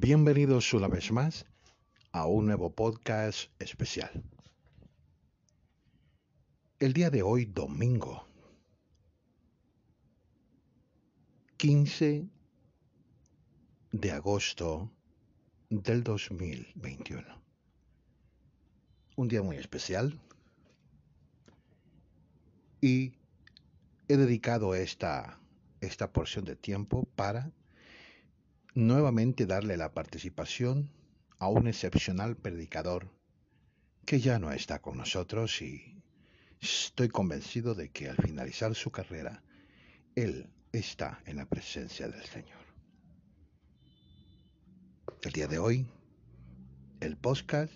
Bienvenidos una vez más a un nuevo podcast especial. El día de hoy, domingo 15 de agosto del 2021. Un día muy especial y he dedicado esta, esta porción de tiempo para nuevamente darle la participación a un excepcional predicador que ya no está con nosotros y estoy convencido de que al finalizar su carrera, él está en la presencia del Señor. El día de hoy, el podcast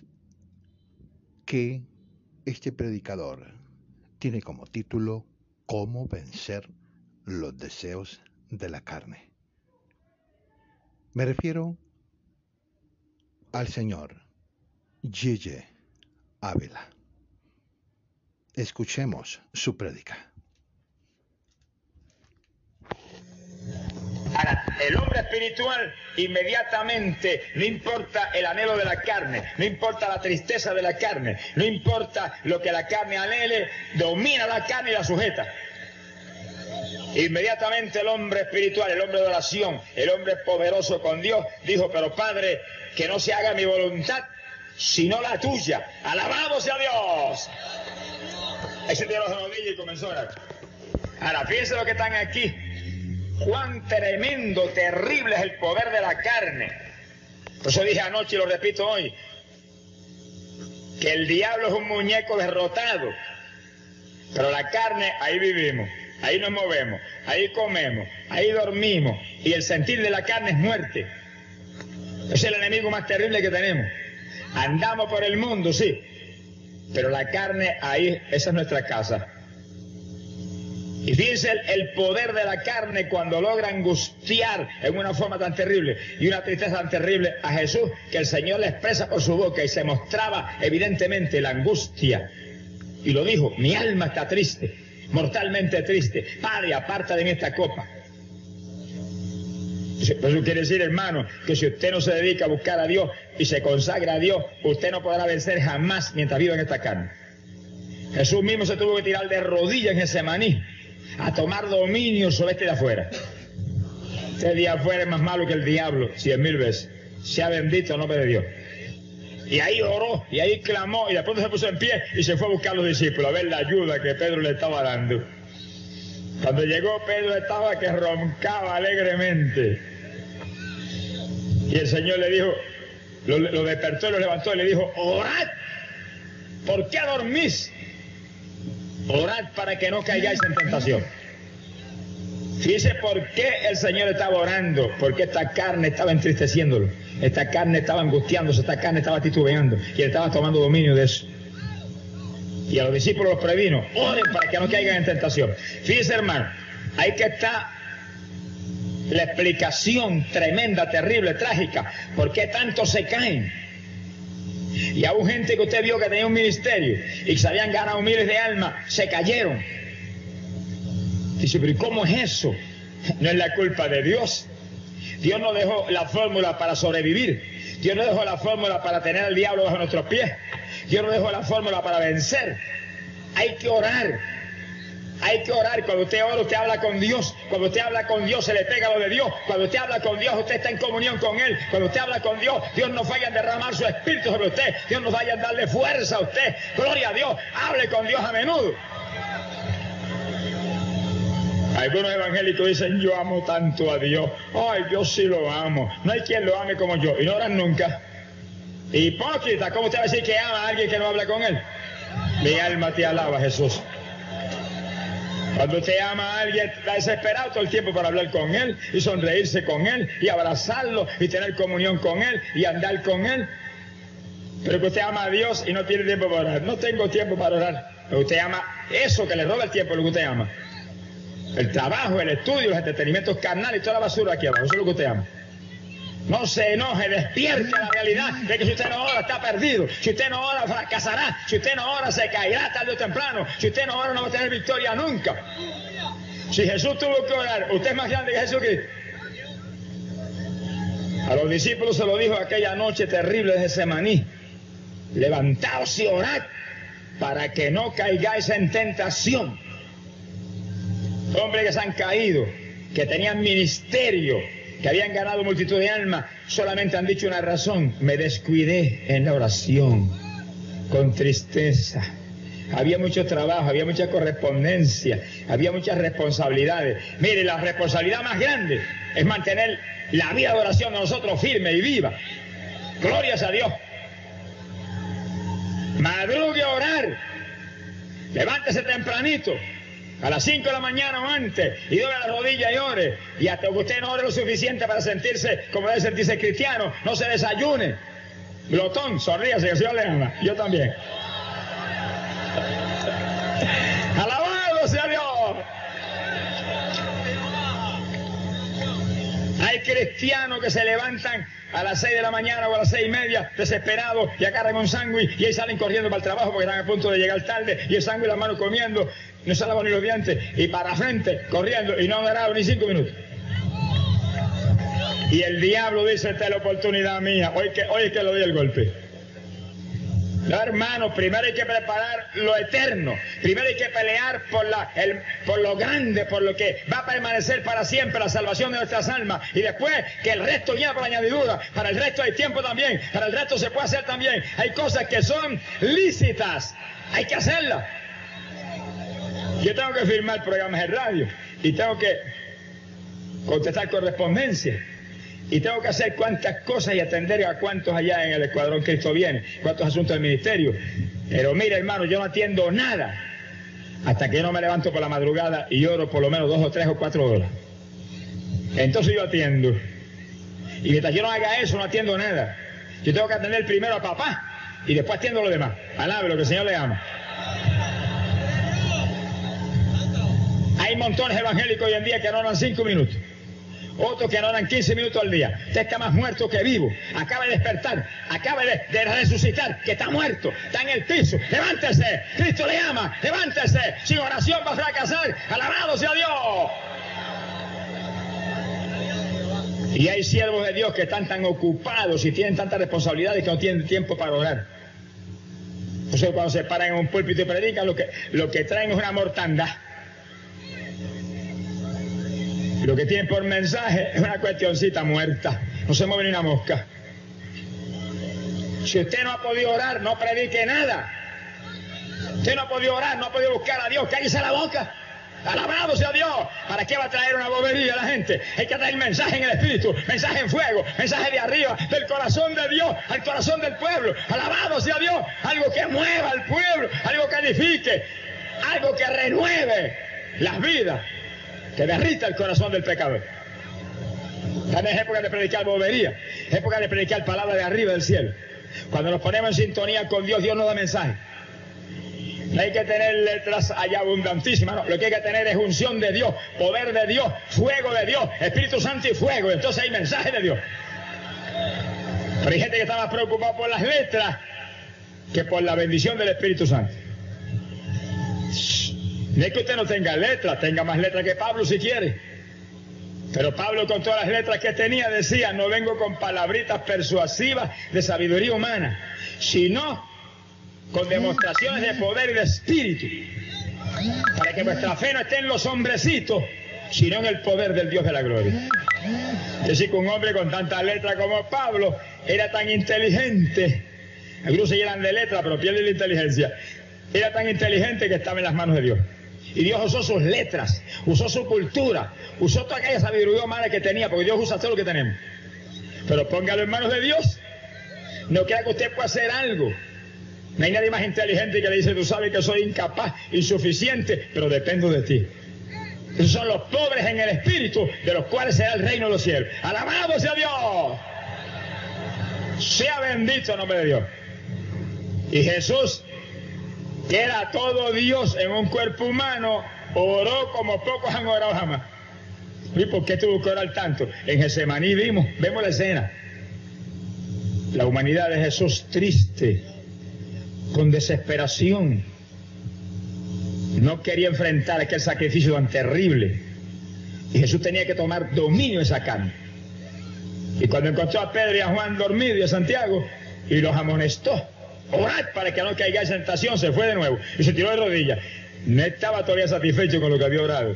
que este predicador tiene como título Cómo vencer los deseos de la carne. Me refiero al señor Yeye Ávila. Escuchemos su prédica. Ahora, el hombre espiritual inmediatamente, no importa el anhelo de la carne, no importa la tristeza de la carne, no importa lo que la carne anhele, domina la carne y la sujeta. Inmediatamente el hombre espiritual, el hombre de oración, el hombre poderoso con Dios, dijo, pero Padre, que no se haga mi voluntad, sino la tuya. Alabamos a Dios. Ese dio los rodillas y comenzó a orar. Ahora, fíjense lo que están aquí. Cuán tremendo, terrible es el poder de la carne. Por eso dije anoche y lo repito hoy, que el diablo es un muñeco derrotado, pero la carne, ahí vivimos ahí nos movemos, ahí comemos, ahí dormimos, y el sentir de la carne es muerte. Es el enemigo más terrible que tenemos. Andamos por el mundo, sí, pero la carne ahí, esa es nuestra casa. Y fíjense el, poder de la carne cuando logra angustiar en una forma tan terrible y una tristeza tan terrible a Jesús que el Señor le expresa por su boca y se mostraba evidentemente la angustia. Y lo dijo, mi alma está triste mortalmente triste. Padre, aparta de esta copa. Eso quiere decir, hermano, que si usted no se dedica a buscar a Dios y se consagra a Dios, usted no podrá vencer jamás mientras viva en esta carne. Jesús mismo se tuvo que tirar de rodillas en ese maní a tomar dominio sobre este de afuera. Este de afuera es más malo que el diablo, cien mil veces. Sea bendito el nombre de Dios. Y ahí oró, y ahí clamó, y de pronto se puso en pie y se fue a buscar a los discípulos a ver la ayuda que Pedro le estaba dando. Cuando llegó Pedro estaba que roncaba alegremente. Y el Señor le dijo, lo, despertó y lo levantó y le dijo, orad, ¿por qué dormís? Orad para que no caigáis en tentación. Fíjese por qué el Señor estaba orando, porque esta carne estaba entristeciéndolo. Esta carne estaba angustiándose, esta carne estaba titubeando y él estaba tomando dominio de eso. Y a los discípulos los previno, oren para que no caigan en tentación. Fíjese hermano, ahí que está la explicación tremenda, terrible, trágica, por qué tanto se caen. Y aún gente que usted vio que tenía un ministerio y que se habían ganado miles de almas, se cayeron. Dice, pero ¿y cómo es eso? No es la culpa de Dios. Dios no dejó la fórmula para sobrevivir. Dios no dejó la fórmula para tener al diablo bajo nuestros pies. Dios no dejó la fórmula para vencer. Hay que orar. Hay que orar. Cuando usted ora, usted habla con Dios. Cuando usted habla con Dios, se le pega lo de Dios. Cuando usted habla con Dios, usted está en comunión con Él. Cuando usted habla con Dios, Dios no vaya a derramar su espíritu sobre usted. Dios no vaya a darle fuerza a usted. Gloria a Dios. Hable con Dios a menudo. Algunos evangélicos dicen, yo amo tanto a Dios. Ay, yo sí lo amo. No hay quien lo ame como yo. Y no oran nunca. Hipócrita, ¿cómo usted va a decir que ama a alguien que no habla con él? Mi alma te alaba, Jesús. Cuando usted ama a alguien, está desesperado todo el tiempo para hablar con él y sonreírse con él y abrazarlo y tener comunión con él y andar con él. Pero que usted ama a Dios y no tiene tiempo para orar. No tengo tiempo para orar. Pero usted ama eso que le roba el tiempo, lo que usted ama. El trabajo, el estudio, los entretenimientos carnales y toda la basura aquí abajo. Eso es lo que usted ama. No se enoje, despierte la realidad de que si usted no ora está perdido. Si usted no ora fracasará. Si usted no ora se caerá tarde o temprano. Si usted no ora no va a tener victoria nunca. Si Jesús tuvo que orar, usted más grande que Jesucristo. A los discípulos se lo dijo aquella noche terrible de Semaní. Levantaos y orad para que no caigáis en tentación. Hombres que se han caído, que tenían ministerio, que habían ganado multitud de almas, solamente han dicho una razón, me descuidé en la oración, con tristeza. Había mucho trabajo, había mucha correspondencia, había muchas responsabilidades. Mire, la responsabilidad más grande es mantener la vida de oración de nosotros firme y viva. Glorias a Dios. Madrugue a orar. Levántese tempranito. A las 5 de la mañana o antes. Y doble la rodilla y ore. Y hasta que usted no ore lo suficiente para sentirse como debe sentirse cristiano, no se desayune. Glotón, sonríase, que el Señor le ama. Yo también. Alabado sea Dios. Hay cristianos que se levantan a las seis de la mañana o a las seis y media, desesperados, y agarran un sándwich y ahí salen corriendo para el trabajo porque están a punto de llegar tarde, y el sándwich la mano comiendo, no se lavan ni los dientes, y para frente, corriendo, y no han ni cinco minutos. Y el diablo dice, esta es la oportunidad mía, hoy que, hoy que lo doy el golpe. No, hermano, primero hay que preparar lo eterno. Primero hay que pelear por, la, el, por lo grande, por lo que va a permanecer para siempre, la salvación de nuestras almas. Y después que el resto ya por añadidura. Para el resto hay tiempo también. Para el resto se puede hacer también. Hay cosas que son lícitas. Hay que hacerlas. Yo tengo que firmar programas de radio. Y tengo que contestar correspondencia. Y tengo que hacer cuantas cosas y atender a cuántos allá en el Escuadrón Cristo viene, cuántos asuntos del ministerio. Pero mire, hermano, yo no atiendo nada hasta que yo no me levanto por la madrugada y oro por lo menos dos o tres o cuatro horas. Entonces yo atiendo. Y mientras yo no haga eso, no atiendo nada. Yo tengo que atender primero a papá y después atiendo a lo demás. Alabe lo que el Señor le ama. Hay montones evangélicos hoy en día que no oran cinco minutos otros que no dan 15 minutos al día. Usted está más muerto que vivo. Acaba de despertar, acaba de, resucitar, que está muerto, está en el piso. Levántese, Cristo le ama, levántese. Sin oración va a fracasar. Alabado sea Dios. Y hay siervos de Dios que están tan ocupados y tienen tantas responsabilidades que no tienen tiempo para orar. Entonces cuando se paran en un púlpito y predican, lo que, lo que traen es una mortandad. Lo que tiene por mensaje es una cuestioncita muerta. No se mueve ni una mosca. Si usted no ha podido orar, no predique nada. Usted no ha podido orar, no ha podido buscar a Dios, cállese la boca. Alabado sea Dios. ¿Para qué va a traer una bobería a la gente? Hay que traer mensaje en el Espíritu, mensaje en fuego, mensaje de arriba, del corazón de Dios, al corazón del pueblo. Alabado sea Dios. Algo que mueva al pueblo, algo que edifique, algo que renueve las vidas que derrita el corazón del pecador. También es época de predicar bobería, época de predicar palabra de arriba del cielo. Cuando nos ponemos en sintonía con Dios, Dios nos da mensaje. No hay que tener letras allá abundantísimas. Lo que hay que tener es unción de Dios, poder de Dios, fuego de Dios, Espíritu Santo y fuego. Entonces hay mensaje de Dios. Pero hay gente que está más preocupada por las letras que por la bendición del Espíritu Santo. No es que usted no tenga letras, tenga más letras que Pablo si quiere. Pero Pablo con todas las letras que tenía decía, no vengo con palabritas persuasivas de sabiduría humana, sino con demostraciones de poder y de espíritu. Para que vuestra fe no esté en los hombrecitos, sino en el poder del Dios de la gloria. Es decir, que un hombre con tantas letras como Pablo era tan inteligente. Algunos se llenan de letras, pero pierden la inteligencia. Era tan inteligente que estaba en las manos de Dios. Y Dios usó sus letras, usó su cultura, usó toda aquella sabiduría humana que tenía, porque Dios usa todo lo que tenemos. Pero póngalo en manos de Dios. No crea que usted pueda hacer algo. No hay nadie más inteligente que le dice, tú sabes que soy incapaz, insuficiente, pero dependo de ti. Esos son los pobres en el espíritu, de los cuales será el reino de los cielos. Alabado sea Dios. Sea bendito el nombre de Dios. Y Jesús que era todo Dios en un cuerpo humano, oró como pocos han orado jamás. ¿Y por qué tuvo que orar tanto? En Getsemaní vimos, vemos la escena. La humanidad de Jesús triste, con desesperación. No quería enfrentar aquel sacrificio tan terrible. Y Jesús tenía que tomar dominio de esa carne. Y cuando encontró a Pedro y a Juan dormidos y a Santiago, y los amonestó, orad para que no caigáis en tentación, se fue de nuevo y se tiró de rodillas. No estaba todavía satisfecho con lo que había orado.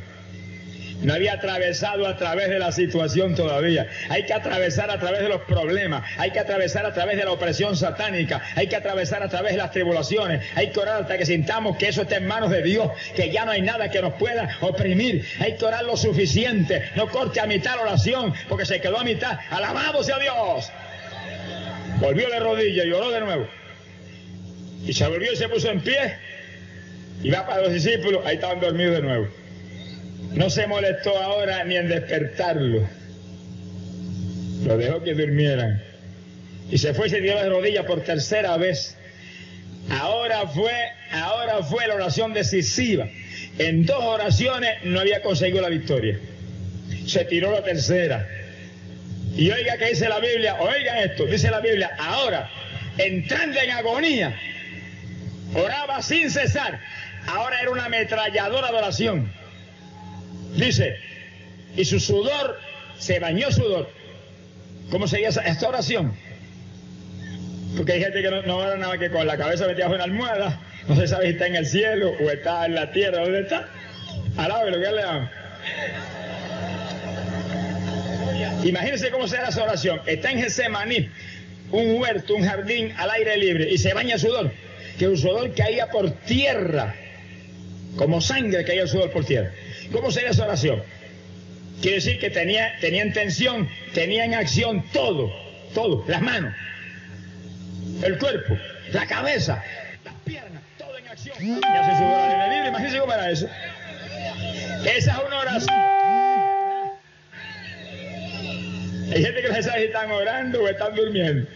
No había atravesado a través de la situación todavía. Hay que atravesar a través de los problemas. Hay que atravesar a través de la opresión satánica. Hay que atravesar a través de las tribulaciones. Hay que orar hasta que sintamos que eso está en manos de Dios. Que ya no hay nada que nos pueda oprimir. Hay que orar lo suficiente. No corte a mitad la oración porque se quedó a mitad. Alabado sea Dios. Volvió de rodillas y oró de nuevo. Y se volvió y se puso en pie. Y va para los discípulos. Ahí estaban dormidos de nuevo. No se molestó ahora ni en despertarlo. Lo dejó que durmieran. Y se fue y se dio de rodillas por tercera vez. Ahora fue, ahora fue la oración decisiva. En dos oraciones no había conseguido la victoria. Se tiró la tercera. Y oiga que dice la Biblia, oiga esto, dice la Biblia, ahora, entrando en agonía, oraba sin cesar. Ahora era una ametralladora de oración. Dice, y su sudor se bañó sudor. ¿Cómo sería esta oración? Porque hay gente que no, no ora nada que con la cabeza metida en una almohada, no se sabe si está en el cielo o está en la tierra, ¿dónde está? Alabe lo que le dan. Imagínense cómo será esa oración. Está en Getsemaní, un huerto, un jardín al aire libre, y se baña sudor. Que un sudor caía por tierra, como sangre caía el sudor por tierra. ¿Cómo sería esa oración? Quiere decir que tenía, tenía en tensión, tenía en acción todo, todo, las manos, el cuerpo, la cabeza, las piernas, todo en acción. Y hace su oración libre, imagínense cómo era eso. Esa es una oración. Hay gente que si están orando o están durmiendo.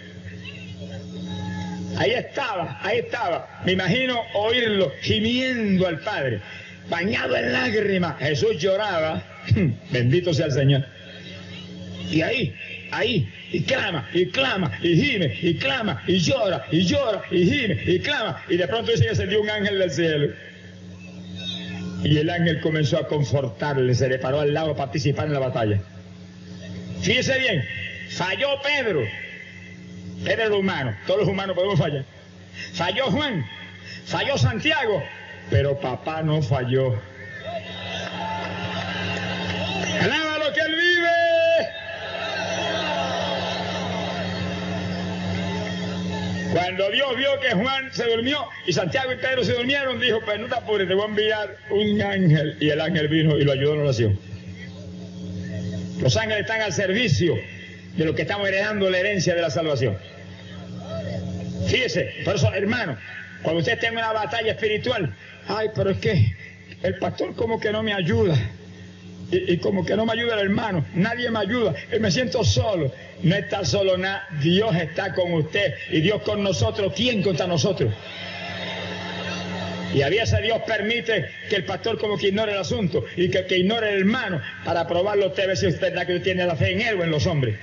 Ahí estaba, ahí estaba. Me imagino oírlo gimiendo al Padre bañado en lágrimas. Jesús lloraba, bendito sea el Señor. Y ahí, ahí, y clama, y clama, y gime, y clama, y llora, y llora, y gime, y clama. Y de pronto dice que se un ángel del cielo. Y el ángel comenzó a confortarle, se le paró al lado a participar en la batalla. Fíjese bien, falló Pedro. Era humano, todos los humanos podemos fallar. Falló Juan, falló Santiago, pero papá no falló. Alaba lo que él vive. Cuando Dios vio que Juan se durmió y Santiago y Pedro se durmieron, dijo, pues no te apures, te voy a enviar un ángel. Y el ángel vino y lo ayudó en oración. Los ángeles están al servicio de los que estamos heredando la herencia de la salvación. Fíjese, por eso, hermano, cuando usted tenga una batalla espiritual, ay, pero es que el pastor como que no me ayuda. Y, como que no me ayuda el hermano, nadie me ayuda, y me siento solo. No está solo nada, Dios está con usted y Dios con nosotros. ¿Quién contra nosotros? Y a veces Dios permite que el pastor como que ignore el asunto y que, que ignore el hermano para probarlo usted, ver si usted que tiene la fe en él o en los hombres.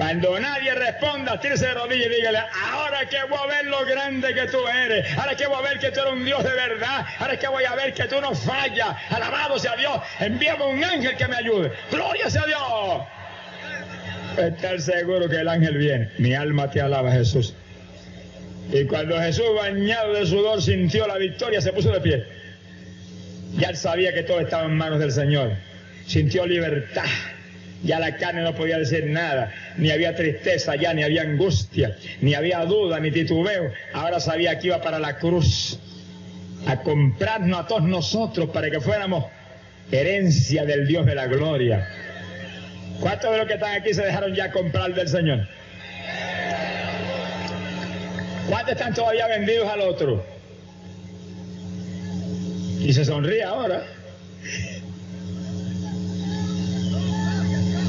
Cuando nadie responda, tírese de rodillas y dígale, ahora que voy a ver lo grande que tú eres, ahora que voy a ver que tú eres un Dios de verdad, ahora que voy a ver que tú no fallas, alabado sea Dios, envíame un ángel que me ayude, gloria sea Dios. Estar seguro que el ángel viene, mi alma te alaba Jesús. Y cuando Jesús, bañado de sudor, sintió la victoria, se puso de pie. Ya él sabía que todo estaba en manos del Señor. Sintió libertad. Ya la carne no podía decir nada, ni había tristeza ya, ni había angustia, ni había duda, ni titubeo. Ahora sabía que iba para la cruz a comprarnos a todos nosotros para que fuéramos herencia del Dios de la gloria. ¿Cuántos de los que están aquí se dejaron ya comprar del Señor? ¿Cuántos están todavía vendidos al otro? Y se sonríe ahora.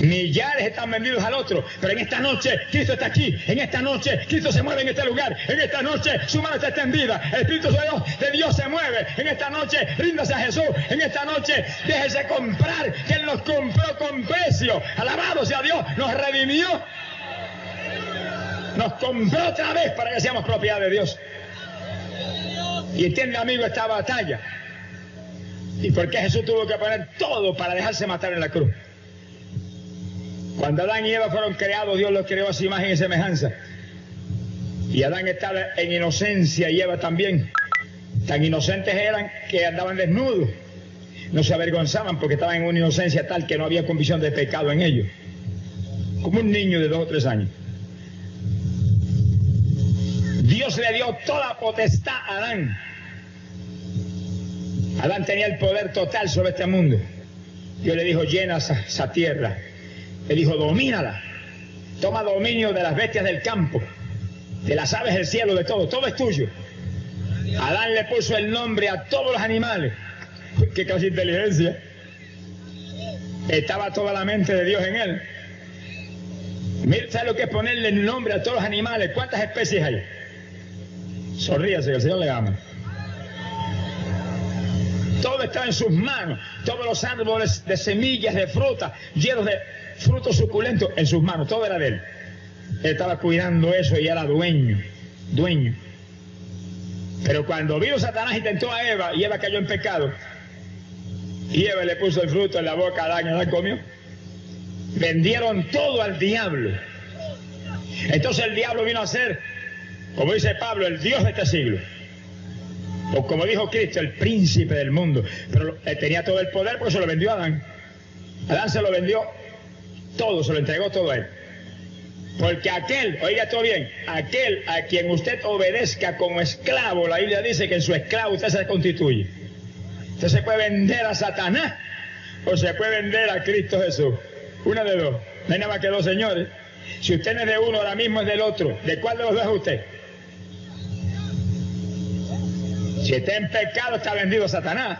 Millares están vendidos al otro, pero en esta noche Cristo está aquí, en esta noche Cristo se mueve en este lugar, en esta noche su mano está extendida, el Espíritu de Dios, de Dios se mueve, en esta noche ríndase a Jesús, en esta noche déjese comprar, que Él nos compró con precio, alabado sea Dios, nos redimió, nos compró otra vez para que seamos propiedad de Dios. Y entiende amigo esta batalla. ¿Y por qué Jesús tuvo que poner todo para dejarse matar en la cruz? Cuando Adán y Eva fueron creados, Dios los creó a su imagen y semejanza. Y Adán estaba en inocencia y Eva también. Tan inocentes eran que andaban desnudos. No se avergonzaban porque estaban en una inocencia tal que no había convicción de pecado en ellos. Como un niño de dos o tres años. Dios le dio toda potestad a Adán. Adán tenía el poder total sobre este mundo. Dios le dijo, llena esa, tierra. Le dijo, domínala. Toma dominio de las bestias del campo, de las aves del cielo, de todo. Todo es tuyo. Adán le puso el nombre a todos los animales. Qué casi inteligencia. Estaba toda la mente de Dios en él. Mira, ¿sabe lo que es ponerle el nombre a todos los animales? ¿Cuántas especies hay? Sonríase, que el Señor le ama. Todo estaba en sus manos. Todos los árboles de semillas, de fruta, llenos de frutos suculentos en sus manos. Todo era de él. Él estaba cuidando eso y era dueño. Dueño. Pero cuando vino Satanás y tentó a Eva y Eva cayó en pecado, y Eva le puso el fruto en la boca a Adán y Adán comió, vendieron todo al diablo. Entonces el diablo vino a ser, como dice Pablo, el Dios de este siglo. O como dijo Cristo, el príncipe del mundo. Pero él tenía todo el poder porque se lo vendió a Adán. Adán se lo vendió todo, se lo entregó todo a él. Porque aquel, oiga todo bien, aquel a quien usted obedezca como esclavo, la Biblia dice que en su esclavo usted se constituye. Usted se puede vender a Satanás o se puede vender a Cristo Jesús. Una de dos. No hay nada más que dos señores. Si usted no es de uno, ahora mismo es del otro. ¿De cuál de los dos es usted? Si está en pecado, está vendido a Satanás.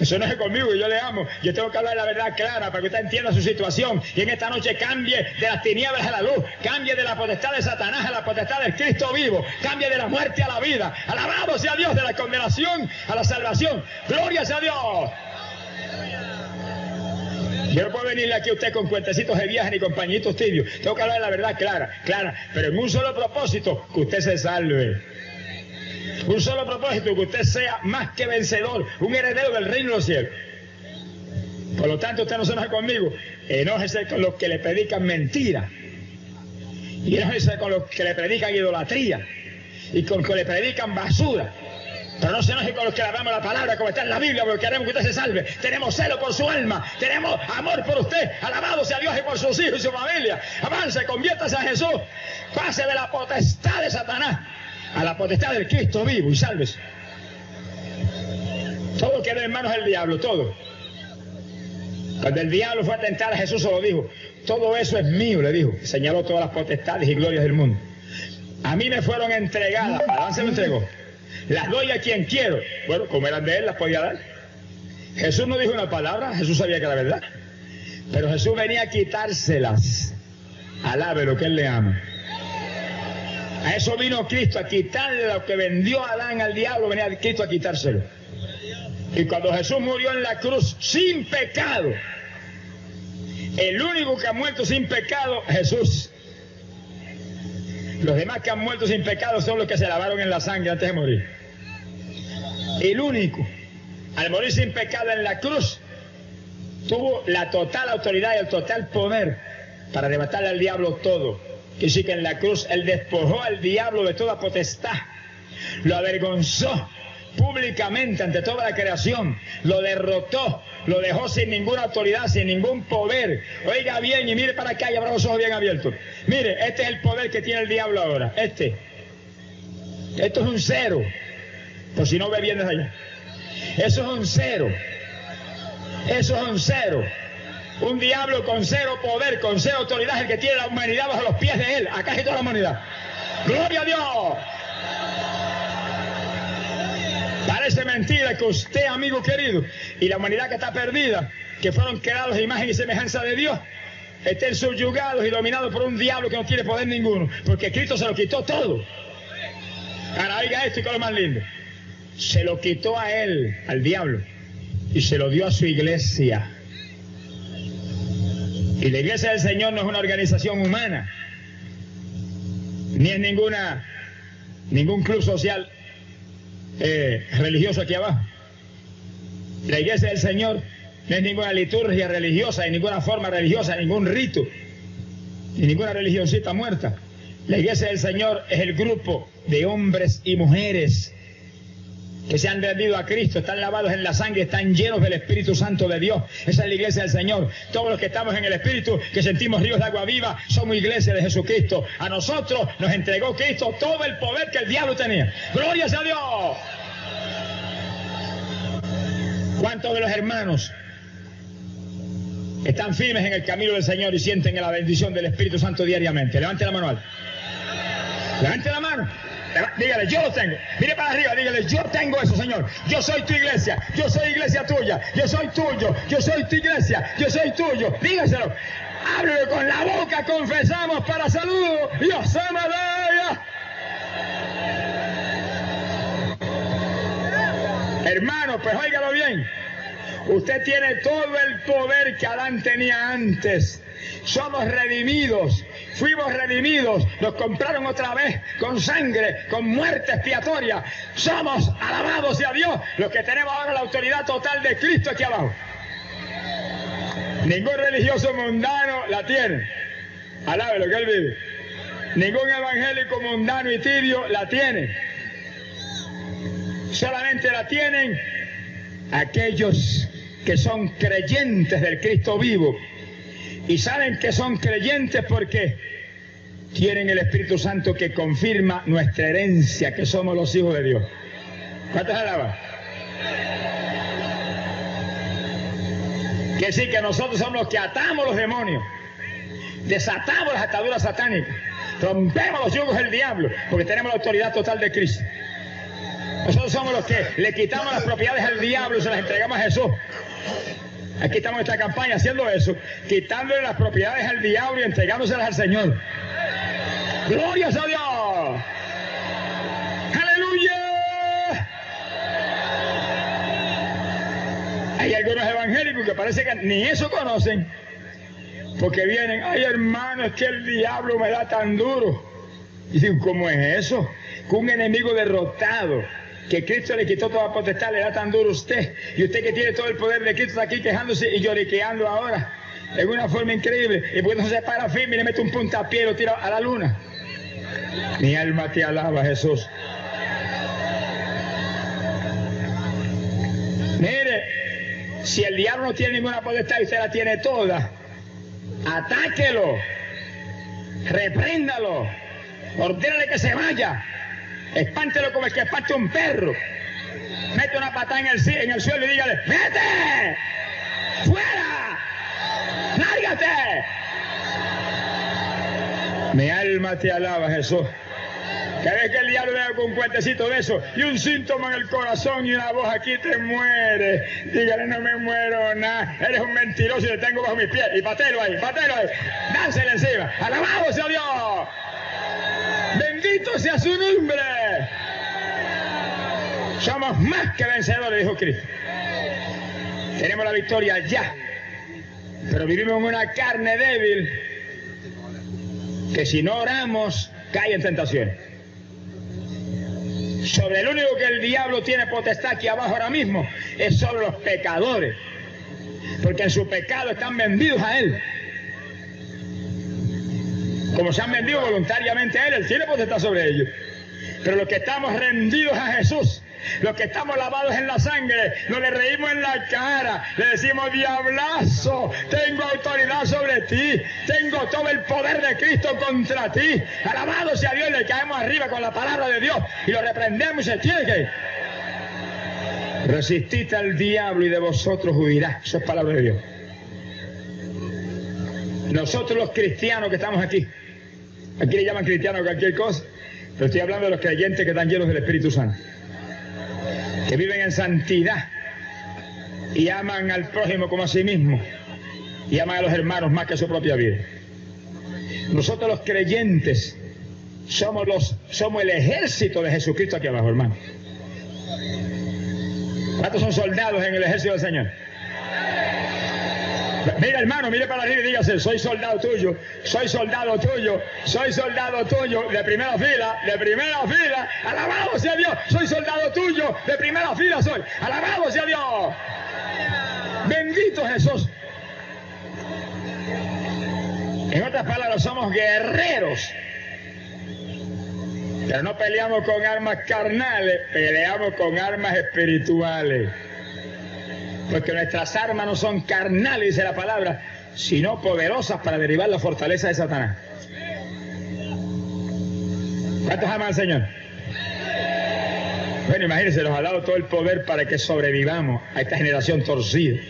Eso no es conmigo, yo le amo. Yo tengo que hablar la verdad clara para que usted entienda su situación. Y en esta noche cambie de las tinieblas a la luz. Cambie de la potestad de Satanás a la potestad del Cristo vivo. Cambie de la muerte a la vida. Alabado sea Dios de la condenación a la salvación. Gloria sea Dios. Yo no puedo venirle aquí a usted con cuentecitos de viaje ni con pañitos tibios. Tengo que hablar la verdad clara, clara, pero en un solo propósito, que usted se salve. Un solo propósito, que usted sea más que vencedor, un heredero del reino de los cielos. Por lo tanto, usted no se enoja conmigo, enójese con los que le predican mentira. Y enójese con los que le predican idolatría. Y con los que le predican basura. Pero no se enoje con los que le damos la palabra como está en la Biblia, porque queremos que usted se salve. Tenemos celo por su alma, tenemos amor por usted. Alabado sea Dios y por sus hijos y su familia. Avance, conviértase a Jesús. Pase de la potestad de Satanás a la potestad del Cristo vivo y salves. Todo quedó en manos del diablo, todo. Cuando el diablo fue a tentar a Jesús, se lo dijo, todo eso es mío, le dijo. Señaló todas las potestades y glorias del mundo. A mí me fueron entregadas, ¿a se me entregó? Las doy a quien quiero. Bueno, como eran de él, las podía dar. Jesús no dijo una palabra, Jesús sabía que era verdad. Pero Jesús venía a quitárselas. Alabe lo que él le ama. A eso vino Cristo, a quitarle lo que vendió Adán al diablo, venía Cristo a quitárselo. Y cuando Jesús murió en la cruz sin pecado, el único que ha muerto sin pecado, Jesús. Los demás que han muerto sin pecado son los que se lavaron en la sangre antes de morir. El único, al morir sin pecado en la cruz, tuvo la total autoridad y el total poder para arrebatarle al diablo todo que sí que en la cruz él despojó al diablo de toda potestad, lo avergonzó públicamente ante toda la creación, lo derrotó, lo dejó sin ninguna autoridad, sin ningún poder. Oiga bien y mire para acá y abra los ojos bien abiertos. Mire, este es el poder que tiene el diablo ahora, este. Esto es un cero, por si no ve bien desde allá. Eso es un cero. Eso es un cero. Un diablo con cero poder, con cero autoridad, el que tiene la humanidad bajo los pies de él. Acá está toda la humanidad. ¡Gloria a Dios! Parece mentira que usted, amigo querido, y la humanidad que está perdida, que fueron creados de imagen y semejanza de Dios, estén subyugados y dominados por un diablo que no tiene poder ninguno, porque Cristo se lo quitó todo. Ahora oiga esto y con lo más lindo. Se lo quitó a él, al diablo, y se lo dio a su iglesia. Y la iglesia del Señor no es una organización humana, ni es ninguna, ningún club social eh, religioso aquí abajo. La iglesia del Señor no es ninguna liturgia religiosa, ni ninguna forma religiosa, ningún rito. ni ninguna religioncita muerta. La iglesia del Señor es el grupo de hombres y mujeres que se han rendido a Cristo, están lavados en la sangre, están llenos del Espíritu Santo de Dios. Esa es la iglesia del Señor. Todos los que estamos en el Espíritu, que sentimos ríos de agua viva, somos iglesia de Jesucristo. A nosotros nos entregó Cristo todo el poder que el diablo tenía. Gloria a Dios. ¿Cuántos de los hermanos están firmes en el camino del Señor y sienten la bendición del Espíritu Santo diariamente? Levante la mano. Levante la mano. Dígale, yo lo tengo. Mire para arriba, dígale, yo tengo eso, Señor. Yo soy tu iglesia. Yo soy iglesia tuya. Yo soy tuyo. Yo soy tu iglesia. Yo soy tuyo. Dígaselo. Háblelo con la boca. Confesamos para saludo. Dios se Hermano, pues óigalo bien. Usted tiene todo el poder que Adán tenía antes. Somos redimidos. Fuimos redimidos, nos compraron otra vez con sangre, con muerte expiatoria. Somos alabados a Dios los que tenemos ahora la autoridad total de Cristo aquí abajo. Ningún religioso mundano la tiene. Alabe lo que él vive. Ningún evangélico mundano y tibio la tiene. Solamente la tienen aquellos que son creyentes del Cristo vivo. Y saben que son creyentes porque tienen el Espíritu Santo que confirma nuestra herencia, que somos los hijos de Dios. ¿Cuántas alabas? Que sí, que nosotros somos los que atamos los demonios, desatamos las ataduras satánicas, rompemos los yugos del diablo, porque tenemos la autoridad total de Cristo. Nosotros somos los que le quitamos las propiedades al diablo y se las entregamos a Jesús. Aquí estamos en esta campaña haciendo eso, quitándole las propiedades al diablo y entregándoselas al Señor. Gloria a Dios. Aleluya. Hay algunos evangélicos que parece que ni eso conocen. Porque vienen, ay hermano, es que el diablo me da tan duro. Y dicen, ¿cómo es eso? Que un enemigo derrotado que Cristo le quitó toda potestad, le da tan duro a usted. Y usted que tiene todo el poder de Cristo está aquí quejándose y lloriqueando ahora. En una forma increíble. Y pues no se para firme y le mete un puntapié y lo tira a la luna. Mi alma te alaba, Jesús. Mire, si el diablo no tiene ninguna potestad y usted la tiene toda, atáquelo, repréndalo, ordénale que se vaya. Espántelo como el que espante un perro. Mete una patada en el, suelo y dígale, ¡vete! ¡Fuera! ¡Lárgate! Mi alma te alaba, Jesús. Vez que el diablo vea con un cuentecito de eso y un síntoma en el corazón y una voz aquí te muere. Dígale, no me muero nada. Eres un mentiroso y le tengo bajo mis pies. Y patelo ahí, patelo ahí. Dánsele encima. Alabado sea Dios. Bendito sea su nombre. Somos más que vencedores, dijo Cristo. Tenemos la victoria ya. Pero vivimos en una carne débil que si no oramos cae en tentación. Sobre el único que el diablo tiene potestad aquí abajo ahora mismo es sobre los pecadores. Porque en su pecado están vendidos a él. Como se han vendido voluntariamente a él, él tiene potestad sobre ellos. Pero los que estamos rendidos a Jesús, los que estamos lavados en la sangre, no le reímos en la cara, le decimos, diablazo, tengo autoridad sobre ti, tengo todo el poder de Cristo contra ti. Alabado sea Dios, le caemos arriba con la palabra de Dios y lo reprendemos y se tiene Resistid al diablo y de vosotros huirá. Eso es palabra de Dios. Nosotros los cristianos que estamos aquí, aquí le llaman cristianos cualquier cosa, pero estoy hablando de los creyentes que están llenos del Espíritu Santo, que viven en santidad y aman al prójimo como a sí mismo y aman a los hermanos más que a su propia vida. Nosotros los creyentes somos, los, somos el ejército de Jesucristo aquí abajo, hermano. ¿Cuántos son soldados en el ejército del Señor? Mira hermano, mire para arriba y dígase, soy soldado tuyo, soy soldado tuyo, soy soldado tuyo, de primera fila, de primera fila, alabado sea Dios, soy soldado tuyo, de primera fila soy, alabado sea Dios. Bendito Jesús. En otras palabras, somos guerreros. Pero no peleamos con armas carnales, peleamos con armas espirituales. Porque nuestras armas no son carnales, dice la palabra, sino poderosas para derribar la fortaleza de Satanás. ¿Cuántos aman Señor? Bueno, imagínense, nos ha dado todo el poder para que sobrevivamos a esta generación torcida.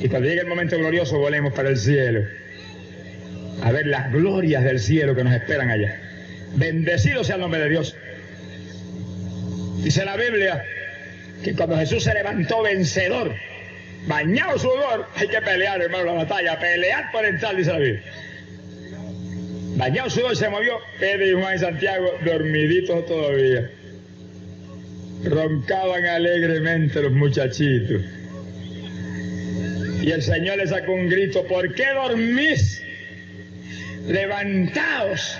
Y cuando llegue el momento glorioso, volemos para el cielo. A ver las glorias del cielo que nos esperan allá. Bendecido sea el nombre de Dios. Dice la Biblia que cuando Jesús se levantó vencedor, bañado sudor, hay que pelear, hermano, la batalla, pelear por entrar, dice la Biblia. Bañado sudor se movió, Pedro y Juan y Santiago dormiditos todavía. Roncaban alegremente los muchachitos. Y el Señor le sacó un grito, ¿por qué dormís? Levantaos,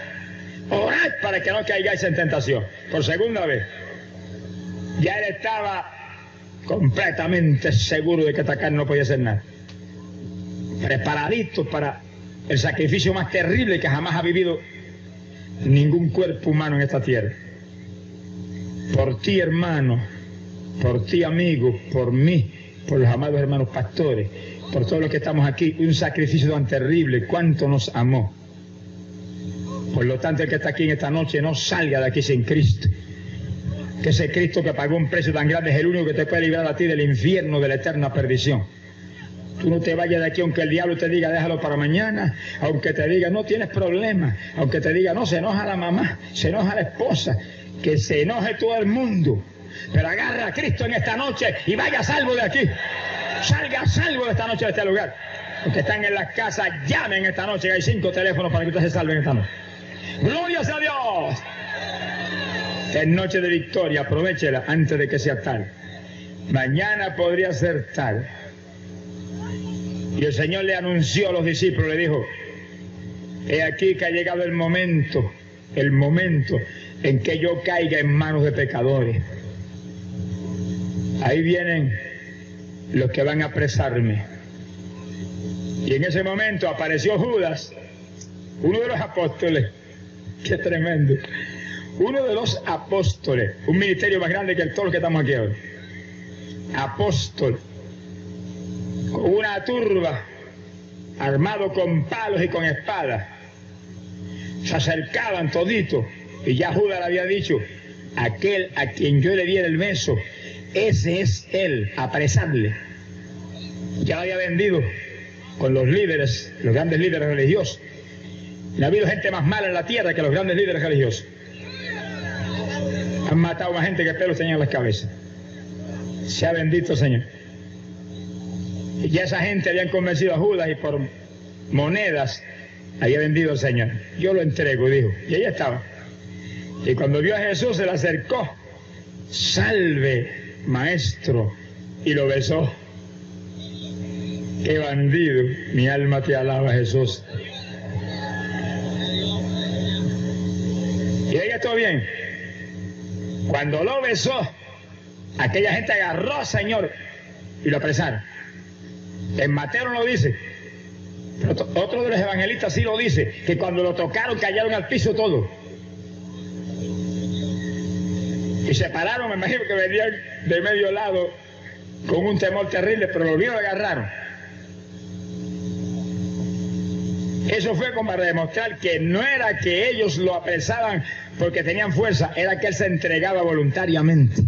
orad para que no caigáis en tentación. Por segunda vez. Ya él estaba completamente seguro de que atacar no podía hacer nada. Preparadito para el sacrificio más terrible que jamás ha vivido ningún cuerpo humano en esta tierra. Por ti, hermano, por ti, amigo, por mí, por los amados hermanos pastores, por todos los que estamos aquí, un sacrificio tan terrible, cuánto nos amó. Por lo tanto, el que está aquí en esta noche no salga de aquí sin Cristo. Que ese Cristo que pagó un precio tan grande es el único que te puede librar a ti del infierno, de la eterna perdición. Tú no te vayas de aquí aunque el diablo te diga déjalo para mañana, aunque te diga no tienes problema, aunque te diga no se enoja la mamá, se enoja la esposa, que se enoje todo el mundo. Pero agarra a Cristo en esta noche y vaya salvo de aquí. Salga salvo de esta noche de este lugar. Los están en las casas, llamen esta noche, hay cinco teléfonos para que ustedes se salven esta noche. Gloria a Dios. Es noche de victoria, aprovechela antes de que sea tal. Mañana podría ser tal. Y el Señor le anunció a los discípulos, le dijo, he aquí que ha llegado el momento, el momento en que yo caiga en manos de pecadores. Ahí vienen los que van a apresarme. Y en ese momento apareció Judas, uno de los apóstoles. Qué tremendo. Uno de los apóstoles, un ministerio más grande que el todo lo que estamos aquí hoy. Apóstol, una turba, armado con palos y con espadas. Se acercaban toditos y ya Judas le había dicho, aquel a quien yo le diera el beso, ese es él, apresarle. Ya lo había vendido con los líderes, los grandes líderes religiosos. No ha habido gente más mala en la tierra que los grandes líderes religiosos. Han matado más gente que pelos tenían en las cabezas. Sea bendito Señor. Y ya esa gente habían convencido a Judas y por monedas había vendido al Señor. Yo lo entrego, dijo. Y ahí estaba. Y cuando vio a Jesús se le acercó. Salve, maestro. Y lo besó. Qué bandido. Mi alma te alaba, Jesús. Y ahí todo bien. Cuando lo besó, aquella gente agarró Señor y lo apresaron. En Mateo no lo dice. Pero otro de los evangelistas sí lo dice, que cuando lo tocaron cayeron al piso todo. Y se pararon, me imagino que venían de medio lado con un temor terrible, pero lo vieron y agarraron. Eso fue como para demostrar que no era que ellos lo apresaban porque tenían fuerza, era que él se entregaba voluntariamente.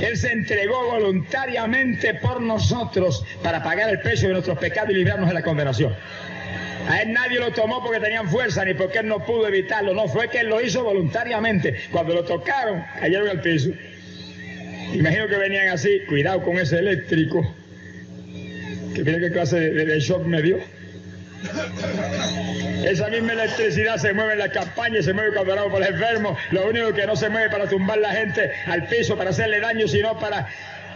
Él se entregó voluntariamente por nosotros para pagar el precio de nuestros pecados y librarnos de la condenación. A él nadie lo tomó porque tenían fuerza ni porque él no pudo evitarlo. No, fue que él lo hizo voluntariamente. Cuando lo tocaron, cayeron al piso. Imagino que venían así, cuidado con ese eléctrico. Que mire qué clase de, de shock me dio. Esa misma electricidad se mueve en la campaña se mueve cuando oramos por los enfermos. Lo único que no se mueve para tumbar la gente al piso, para hacerle daño, sino para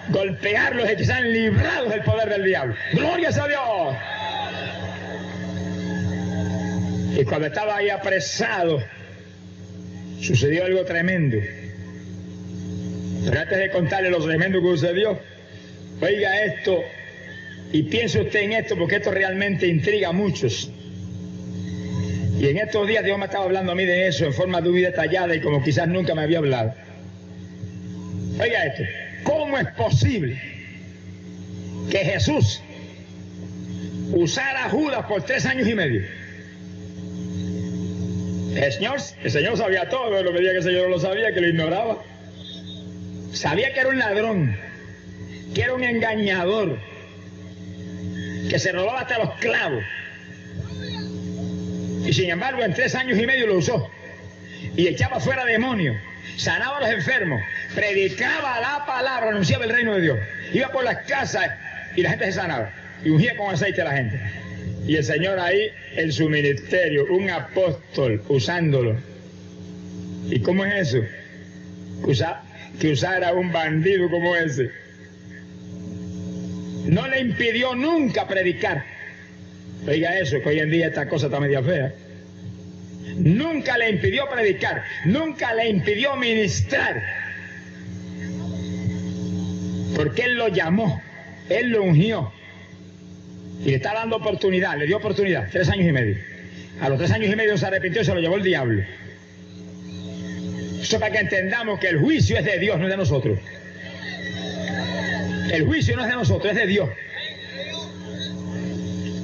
golpearlos y que sean librados del poder del diablo. ¡Glorias a Dios! Y cuando estaba ahí apresado, sucedió algo tremendo. Pero antes de contarle lo tremendo que sucedió, oiga esto Y piense usted en esto porque esto realmente intriga a muchos. Y en estos días Dios me estaba hablando a mí de eso en forma muy detallada y como quizás nunca me había hablado. Oiga esto, ¿cómo es posible que Jesús usara a Judas por tres años y medio? El Señor, sabía todo, lo que que el Señor no lo sabía, que lo ignoraba. Sabía que era un ladrón, que era un engañador, que se robaba hasta los clavos. Y sin embargo, en tres años y medio lo usó. Y echaba fuera demonios, sanaba a los enfermos, predicaba la palabra, anunciaba el reino de Dios. Iba por las casas y la gente se sanaba. Y ungía con aceite a la gente. Y el Señor ahí en su ministerio, un apóstol usándolo. ¿Y cómo es eso? que usara un bandido como ese. No le impidió nunca predicar. Oiga eso, que hoy en día esta cosa está media fea. Nunca le impidió predicar, nunca le impidió ministrar. Porque Él lo llamó, Él lo ungió. Y le está dando oportunidad, le dio oportunidad, tres años y medio. A los tres años y medio se arrepintió y se lo llevó el diablo. Eso para que entendamos que el juicio es de Dios, no es de nosotros. El juicio no es de nosotros, es de Dios.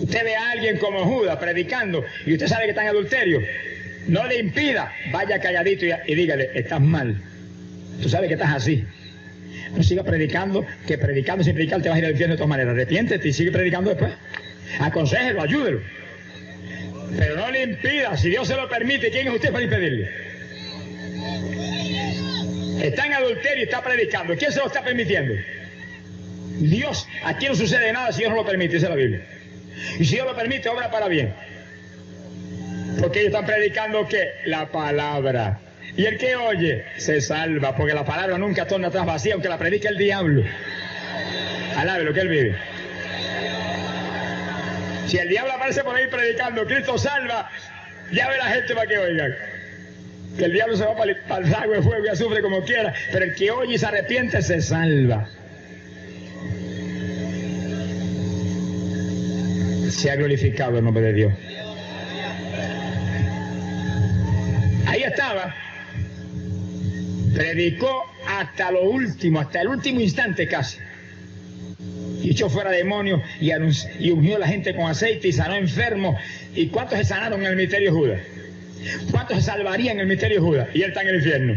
Usted ve a alguien como Judas predicando y usted sabe que está en adulterio. No le impida, vaya calladito y, dígale, estás mal. Tú sabes que estás así. No siga predicando, que predicando sin predicar te vas a ir al infierno de todas maneras. Arrepiéntete y sigue predicando después. Aconsejelo, ayúdelo. Pero no le impida, si Dios se lo permite, ¿quién es usted para impedirle? Está en adulterio y está predicando. ¿Quién se lo está permitiendo? Dios, aquí no sucede nada si Dios no lo permite, dice la Biblia. Y si Dios lo permite, obra para bien. Porque ellos están predicando que la palabra. Y el que oye se salva, porque la palabra nunca torna atrás vacía, aunque la predique el diablo. Alabe lo que él vive. Si el diablo aparece por ahí predicando, Cristo salva, ya ve la gente para que oigan. Que el diablo se va para el, para el de fuego y sufre como quiera, pero el que oye y se arrepiente se salva. Se ha glorificado el nombre de Dios. Ahí estaba. Predicó hasta lo último, hasta el último instante casi. Y echó fuera demonios y, y ungió a la gente con aceite y sanó enfermos. ¿Y cuántos se sanaron en el misterio Judas? ¿Cuántos se salvarían en el misterio Judas? Y él está en el infierno.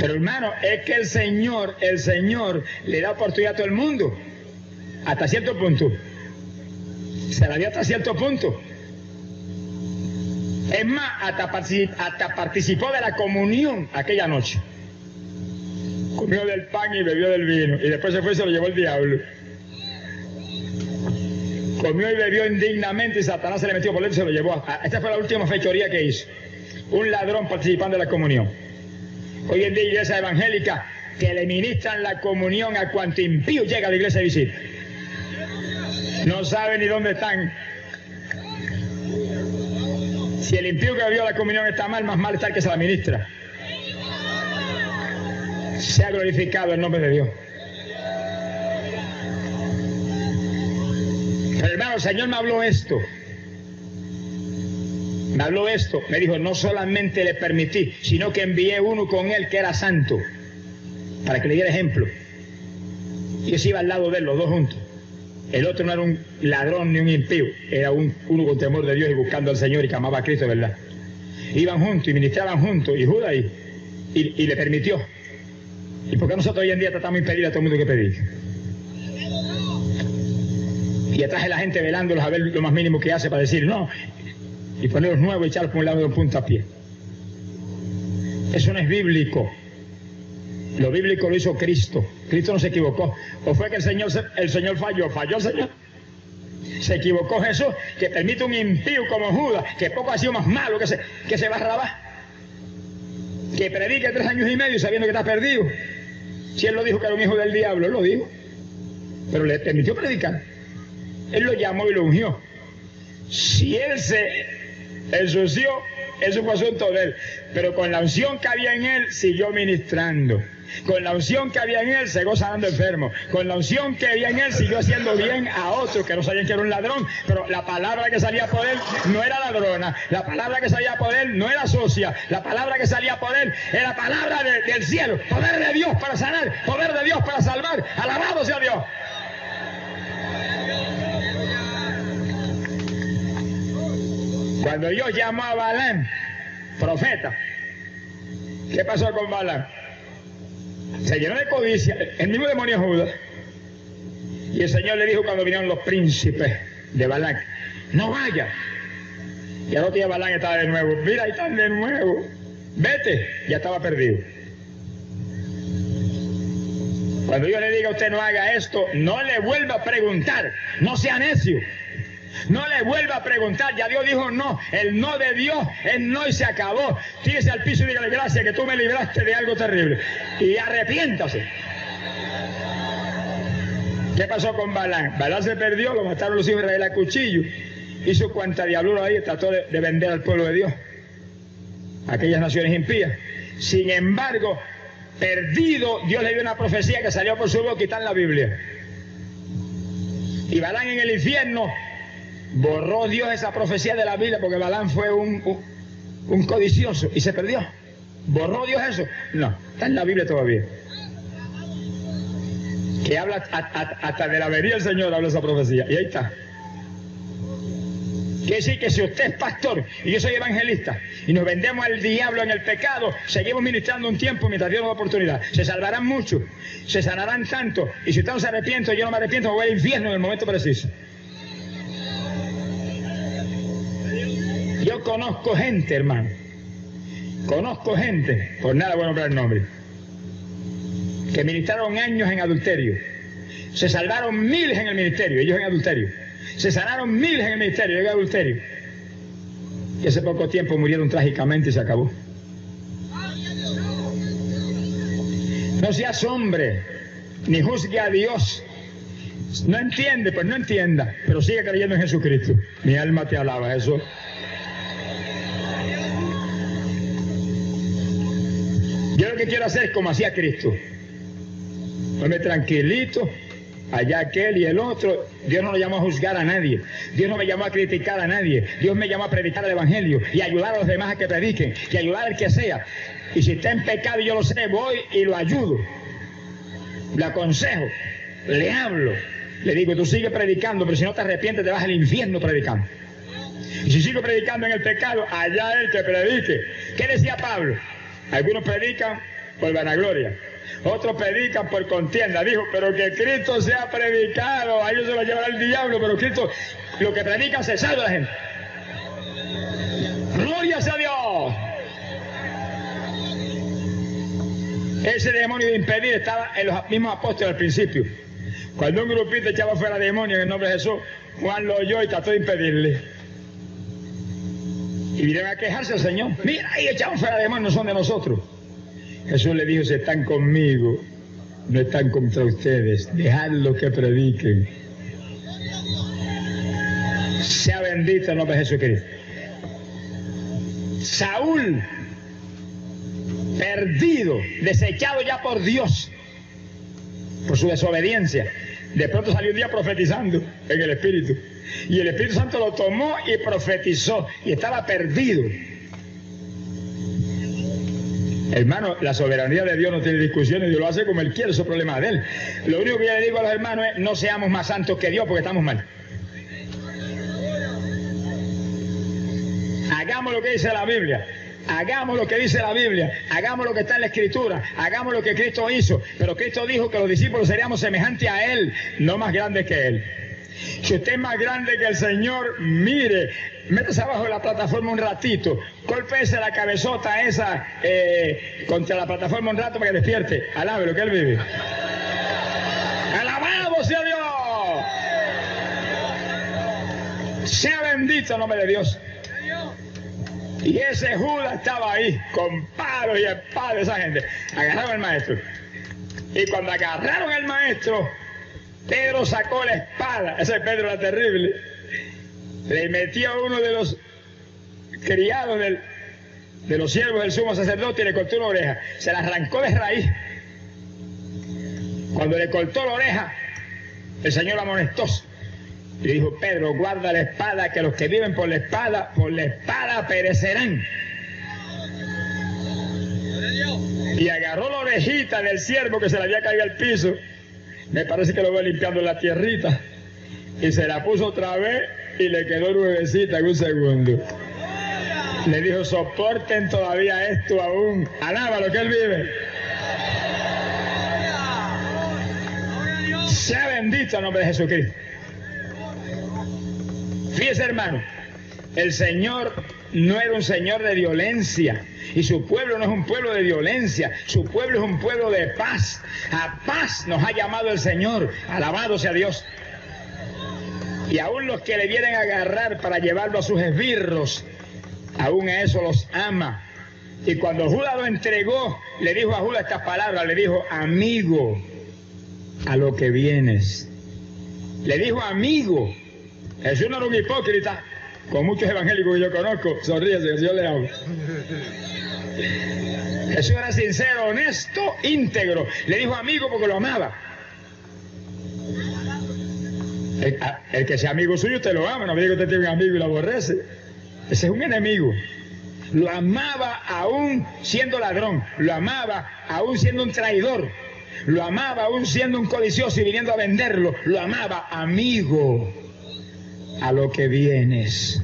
Pero hermano, es que el Señor, el Señor le da oportunidad a todo el mundo. Hasta cierto punto. Se la dio hasta cierto punto. Es más, hasta, participó de la comunión aquella noche. Comió del pan y bebió del vino. Y después se fue y se lo llevó el diablo. Comió y bebió indignamente y Satanás se le metió por él y se lo llevó. esta fue la última fechoría que hizo. Un ladrón participando de la comunión. Hoy en día iglesia evangélica que le ministran la comunión a cuanto impío llega a la iglesia de visita. No sabe ni dónde están si el impío que vio la comunión está mal, más mal está el que se la ministra. Se ha glorificado el nombre de Dios. Pero hermano, el Señor me habló esto. Me habló esto. Me dijo, no solamente le permití, sino que envié uno con él que era santo, para que le diera ejemplo. Y yo se iba al lado de él, los dos juntos. El otro no era un ladrón ni un impío, era un, uno con temor de Dios y buscando al Señor y que amaba a Cristo, ¿verdad? Iban juntos y ministraban juntos y Judas y, le permitió. ¿Y por qué nosotros hoy en día tratamos de impedir a todo el mundo que pedir? Y atrás de la gente velándolos a ver lo más mínimo que hace para decir no, y ponerlos nuevos y echarlos por un lado de un puntapié. Eso no es bíblico. Lo bíblico lo hizo Cristo. Cristo no se equivocó. ¿O fue que el Señor, el Señor falló? ¿Falló el Señor? Se equivocó Jesús, que permite un impío como Judas, que poco ha sido más malo que se, que se va a rabar. Que predique tres años y medio sabiendo que está perdido. Si él lo dijo que era un hijo del diablo, él lo dijo. Pero le permitió predicar. Él lo llamó y lo ungió. Si él se ensució, eso fue asunto de él. Pero con la unción que había en él, siguió ministrando. Con la unción que había en él, se sanando enfermo. Con la unción que había en él, siguió haciendo bien a otros que no sabían que era un ladrón. Pero la palabra que salía por él no era ladrona. La palabra que salía por él no era sucia. La palabra que salía por él era palabra del cielo. Poder de Dios para sanar. Poder de Dios para salvar. Alabado sea Dios. Cuando Dios llamó a Balán, profeta, ¿qué pasó con Balán? Se llenó de codicia, el mismo demonio Judas. Y el Señor le dijo cuando vinieron los príncipes de Balán, no vaya. Y al otro Balán estaba de nuevo, mira, ahí están de nuevo. Vete, ya estaba perdido. Cuando yo le diga a usted no haga esto, no le vuelva a preguntar, no sea necio. No le vuelva a preguntar, ya Dios dijo no. El no de Dios es no y se acabó. Tírese al piso y dígale gracias que tú me libraste de algo terrible. Y arrepiéntase. ¿Qué pasó con Balán? Balán se perdió, lo mataron los hijos de Israel a cuchillo. Hizo cuanta diablura ahí, trató de, de vender al pueblo de Dios. Aquellas naciones impías. Sin embargo, perdido, Dios le dio una profecía que salió por su boca y está en la Biblia. Y Balán en el infierno borró Dios esa profecía de la Biblia porque Balán fue un, codicioso y se perdió. ¿Borró Dios eso? No, está en la Biblia todavía. Que habla hasta de la venida del Señor, habla esa profecía. Y ahí está. Quiere decir que si usted es pastor y yo soy evangelista y nos vendemos al diablo en el pecado, seguimos ministrando un tiempo mientras Dios nos da oportunidad. Se salvarán mucho, se sanarán tanto. Y si usted no se arrepiente, yo no me arrepiento, voy al infierno en el momento preciso. Yo conozco gente, hermano. Conozco gente, por nada voy a nombrar nombre, que ministraron años en adulterio. Se salvaron miles en el ministerio, ellos en adulterio. Se sanaron miles en el ministerio, ellos en adulterio. Y hace poco tiempo murieron trágicamente y se acabó. No seas hombre, ni juzgue a Dios. No entiende, pues no entienda, pero sigue creyendo en Jesucristo. Mi alma te alaba, eso. Yo lo que quiero hacer es como hacía Cristo. Ponme tranquilito, allá aquel y el otro. Dios no lo llamó a juzgar a nadie. Dios no me llamó a criticar a nadie. Dios me llamó a predicar el Evangelio y ayudar a los demás a que prediquen y ayudar al que sea. Y si está en pecado y yo lo sé, voy y lo ayudo. Le aconsejo, le hablo. Le digo, tú sigue predicando, pero si no te arrepientes te vas al infierno predicando. Y si sigo predicando en el pecado, allá él que predique. ¿Qué decía Pablo? Algunos predican por vanagloria, otros predican por contienda. Dijo, pero que Cristo sea predicado, a ellos se lo llevará el diablo, pero Cristo, lo que predica se salva la gente. Gloria sea Dios. Ese demonio de impedir estaba en los mismos apóstoles al principio. Cuando un grupito echaba fuera demonio en el nombre de Jesús, Juan lo oyó y trató de impedirle. Y vinieron a quejarse al Señor. Mira, ahí echamos fuera de no son de nosotros. Jesús le dijo, si están conmigo, no están contra ustedes. Dejadlo que prediquen. Sea bendito el nombre de Jesucristo. Saúl, perdido, desechado ya por Dios, por su desobediencia, de pronto salió un día profetizando en el Espíritu. Y el Espíritu Santo lo tomó y profetizó y estaba perdido. Hermano, la soberanía de Dios no tiene discusiones, Dios lo hace como Él quiere, eso es problema de Él. Lo único que yo le digo a los hermanos es, no seamos más santos que Dios porque estamos mal. Hagamos lo que dice la Biblia. Hagamos lo que dice la Biblia, hagamos lo que está en la Escritura, hagamos lo que Cristo hizo. Pero Cristo dijo que los discípulos seríamos semejantes a Él, no más grandes que Él. Si usted es más grande que el Señor, mire, métese abajo de la plataforma un ratito, golpese la cabezota esa eh, contra la plataforma un rato para que despierte. Alabe lo que Él vive. ¡Alabado sea Dios! Sea bendito el nombre de Dios. Y ese Judas estaba ahí, con palos y espadas, esa gente. Agarraron al maestro. Y cuando agarraron al maestro, Pedro sacó la espada, ese Pedro era terrible, le metió a uno de los criados de los siervos del sumo sacerdote y le cortó una oreja, se la arrancó de raíz Cuando le cortó la oreja, el Señor la amonestó. Y dijo, Pedro, guarda la espada, que los que viven por la espada, por la espada perecerán. Y agarró la orejita del siervo que se le había caído al piso. Me parece que lo voy limpiando la tierrita. Y se la puso otra vez y le quedó nuevecita en un segundo. Le dijo, soporten todavía esto aún. Alaba lo que él vive. Sea bendito el nombre de Jesucristo. Fíjese, hermano, el Señor no era un Señor de violencia. Y su pueblo no es un pueblo de violencia, su pueblo es un pueblo de paz. A paz nos ha llamado el Señor, alabado sea Dios. Y aún los que le vienen a agarrar para llevarlo a sus esbirros, aún a eso los ama. Y cuando Judas lo entregó, le dijo a Judas estas palabras, le dijo, amigo, a lo que vienes. Le dijo amigo. Jesús no era un hipócrita, con muchos evangélicos que yo conozco, sonríese, yo le hablo. Jesús era sincero, honesto, íntegro. Le dijo amigo porque lo amaba. El, que sea amigo suyo, usted lo ama, no me diga que usted tiene un amigo y lo aborrece. Ese es un enemigo. Lo amaba aún siendo ladrón, lo amaba aún siendo un traidor, lo amaba aún siendo un codicioso y viniendo a venderlo, lo amaba amigo a lo que vienes.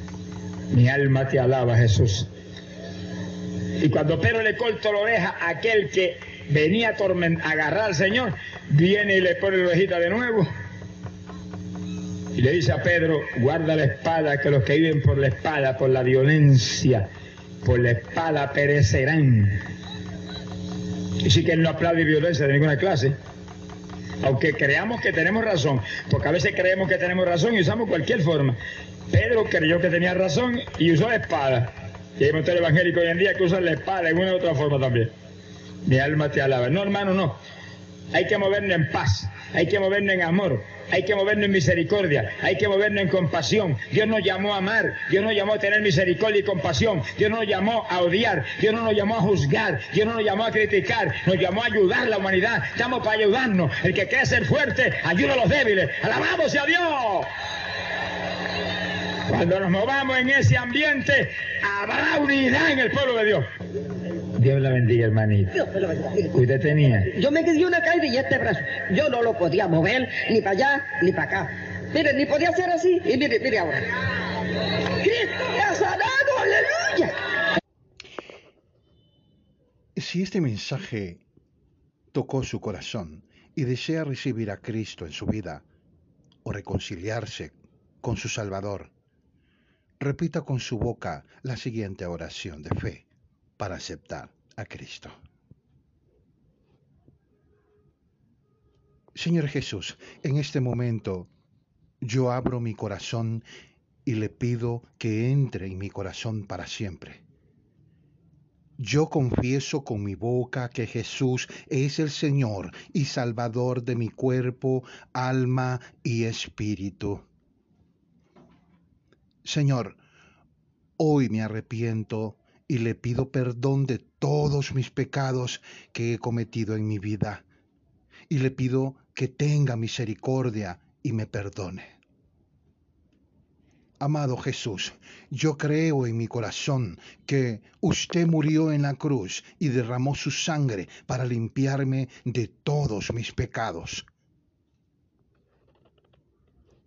Mi alma te alaba, Jesús. Y cuando Pedro le cortó la oreja aquel que venía a agarrar al Señor, viene y le pone la orejita de nuevo. Y le dice a Pedro, guarda la espada, que los que viven por la espada, por la violencia, por la espada perecerán. Y sí que él no aplaude violencia de ninguna clase. Aunque creamos que tenemos razón, porque a veces creemos que tenemos razón y usamos cualquier forma. Pedro creyó que tenía razón y usó la espada. Y hay muchos evangélicos hoy en día que usan la espada en una u otra forma también. Mi alma te alaba. No, hermano, no. Hay que movernos en paz, hay que movernos en amor, hay que movernos en misericordia, hay que movernos en compasión. Dios nos llamó a amar, Dios nos llamó a tener misericordia y compasión, Dios nos llamó a odiar, Dios no nos llamó a juzgar, Dios no nos llamó a criticar, nos llamó a ayudar a la humanidad. Estamos para ayudarnos. El que quiere ser fuerte, ayuda a los débiles. Alabamos a Dios. Cuando nos movamos en ese ambiente, habrá unidad en el pueblo de Dios. Dios la bendiga, hermanito. Dios la bendiga. ¿Usted tenía? Yo me quedé una caída y este brazo. Yo no lo podía mover ni para allá ni para acá. Mire, ni podía hacer así. Y mire, mire ahora. Cristo me ha sanado, aleluya. Si este mensaje tocó su corazón y desea recibir a Cristo en su vida o reconciliarse con su Salvador, repita con su boca la siguiente oración de fe para aceptar a Cristo. Señor Jesús, en este momento yo abro mi corazón y le pido que entre en mi corazón para siempre. Yo confieso con mi boca que Jesús es el Señor y Salvador de mi cuerpo, alma y espíritu. Señor, hoy me arrepiento y le pido perdón de todos mis pecados que he cometido en mi vida. Y le pido que tenga misericordia y me perdone. Amado Jesús, yo creo en mi corazón que usted murió en la cruz y derramó su sangre para limpiarme de todos mis pecados.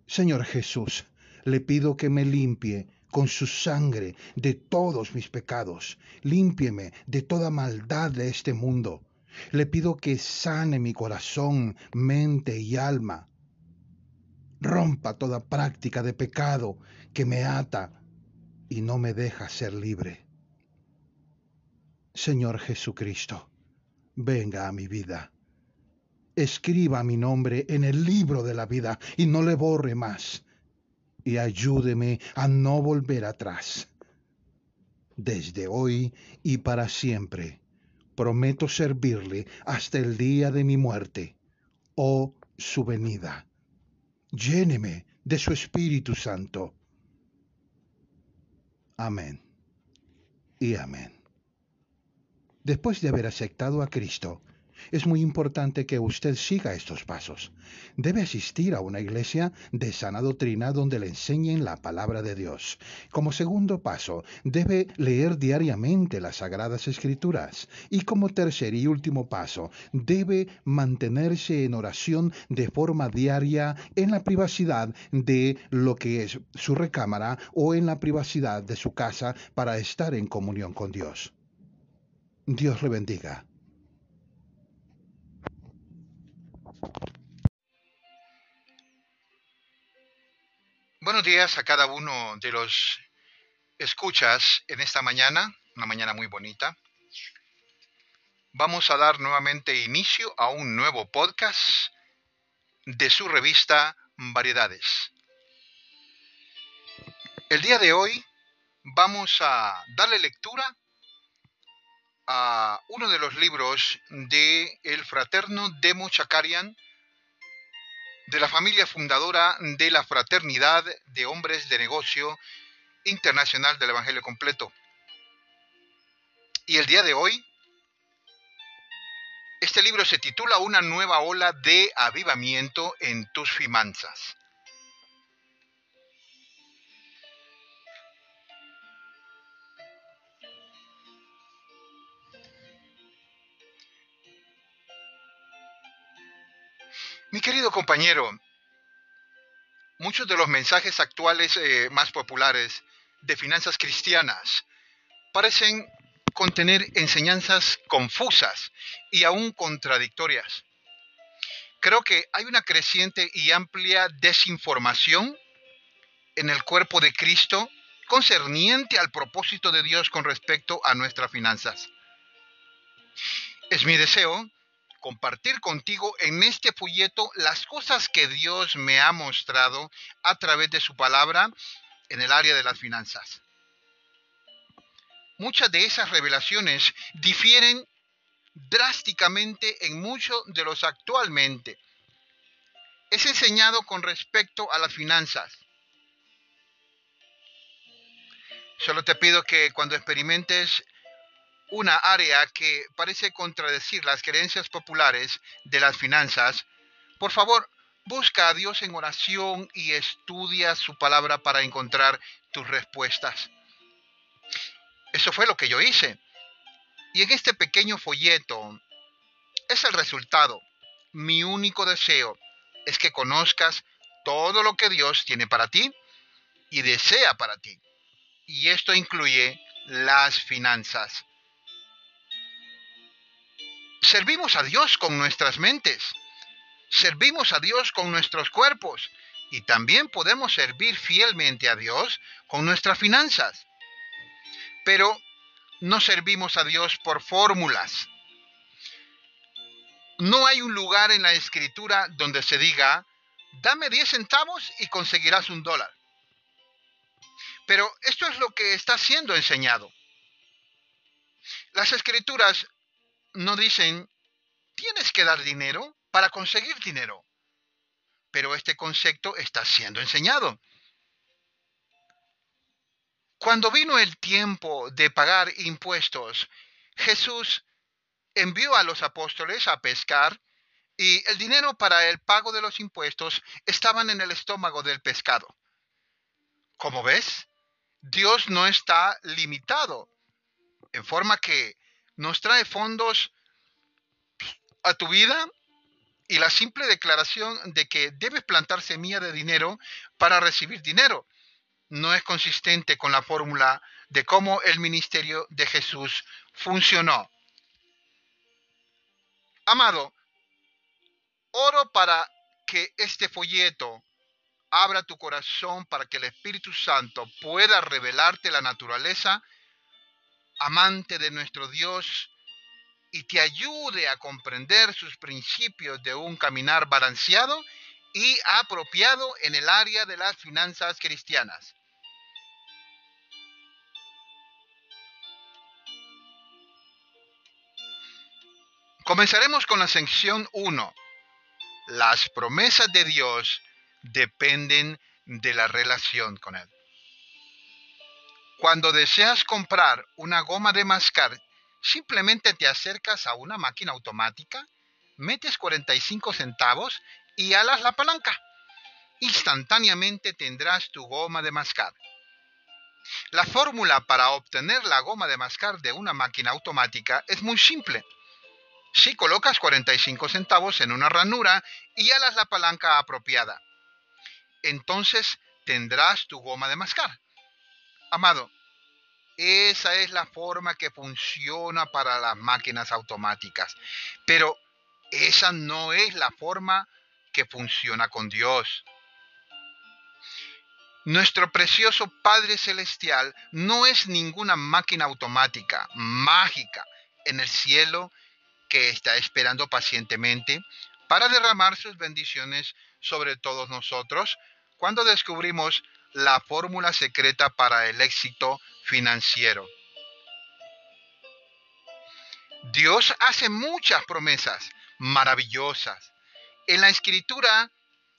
Señor Jesús, le pido que me limpie con su sangre de todos mis pecados. Límpieme de toda maldad de este mundo. Le pido que sane mi corazón, mente y alma. Rompa toda práctica de pecado que me ata y no me deja ser libre. Señor Jesucristo, venga a mi vida. Escriba mi nombre en el libro de la vida y no le borre más y ayúdeme a no volver atrás. Desde hoy y para siempre, prometo servirle hasta el día de mi muerte o su venida. Lléneme de su Espíritu Santo. Amén y amén. Después de haber aceptado a Cristo, es muy importante que usted siga estos pasos. Debe asistir a una iglesia de sana doctrina donde le enseñen la palabra de Dios. Como segundo paso, debe leer diariamente las sagradas escrituras. Y como tercer y último paso, debe mantenerse en oración de forma diaria en la privacidad de lo que es su recámara o en la privacidad de su casa para estar en comunión con Dios. Dios le bendiga. Buenos días a cada uno de los escuchas en esta mañana, una mañana muy bonita. Vamos a dar nuevamente inicio a un nuevo podcast de su revista Variedades. El día de hoy vamos a darle lectura a uno de los libros de el fraterno Demo Chakarian, de la familia fundadora de la Fraternidad de Hombres de Negocio Internacional del Evangelio Completo. Y el día de hoy, este libro se titula Una nueva ola de avivamiento en tus finanzas. Mi querido compañero, muchos de los mensajes actuales eh, más populares de finanzas cristianas parecen contener enseñanzas confusas y aún contradictorias. Creo que hay una creciente y amplia desinformación en el cuerpo de Cristo concerniente al propósito de Dios con respecto a nuestras finanzas. Es mi deseo compartir contigo en este folleto las cosas que Dios me ha mostrado a través de su palabra en el área de las finanzas. Muchas de esas revelaciones difieren drásticamente en muchos de los actualmente. Es enseñado con respecto a las finanzas. Solo te pido que cuando experimentes una área que parece contradecir las creencias populares de las finanzas, por favor, busca a Dios en oración y estudia su palabra para encontrar tus respuestas. Eso fue lo que yo hice. Y en este pequeño folleto es el resultado. Mi único deseo es que conozcas todo lo que Dios tiene para ti y desea para ti. Y esto incluye las finanzas. Servimos a Dios con nuestras mentes, servimos a Dios con nuestros cuerpos y también podemos servir fielmente a Dios con nuestras finanzas. Pero no servimos a Dios por fórmulas. No hay un lugar en la escritura donde se diga, dame 10 centavos y conseguirás un dólar. Pero esto es lo que está siendo enseñado. Las escrituras no dicen, tienes que dar dinero para conseguir dinero. Pero este concepto está siendo enseñado. Cuando vino el tiempo de pagar impuestos, Jesús envió a los apóstoles a pescar y el dinero para el pago de los impuestos estaban en el estómago del pescado. Como ves, Dios no está limitado, en forma que nos trae fondos a tu vida y la simple declaración de que debes plantar semilla de dinero para recibir dinero no es consistente con la fórmula de cómo el ministerio de Jesús funcionó. Amado, oro para que este folleto abra tu corazón para que el Espíritu Santo pueda revelarte la naturaleza amante de nuestro Dios y te ayude a comprender sus principios de un caminar balanceado y apropiado en el área de las finanzas cristianas. Comenzaremos con la sección 1. Las promesas de Dios dependen de la relación con Él. Cuando deseas comprar una goma de mascar, simplemente te acercas a una máquina automática, metes 45 centavos y alas la palanca. Instantáneamente tendrás tu goma de mascar. La fórmula para obtener la goma de mascar de una máquina automática es muy simple. Si colocas 45 centavos en una ranura y alas la palanca apropiada, entonces tendrás tu goma de mascar. Amado, esa es la forma que funciona para las máquinas automáticas. Pero esa no es la forma que funciona con Dios. Nuestro precioso Padre Celestial no es ninguna máquina automática, mágica, en el cielo que está esperando pacientemente para derramar sus bendiciones sobre todos nosotros cuando descubrimos la fórmula secreta para el éxito financiero. Dios hace muchas promesas maravillosas en la escritura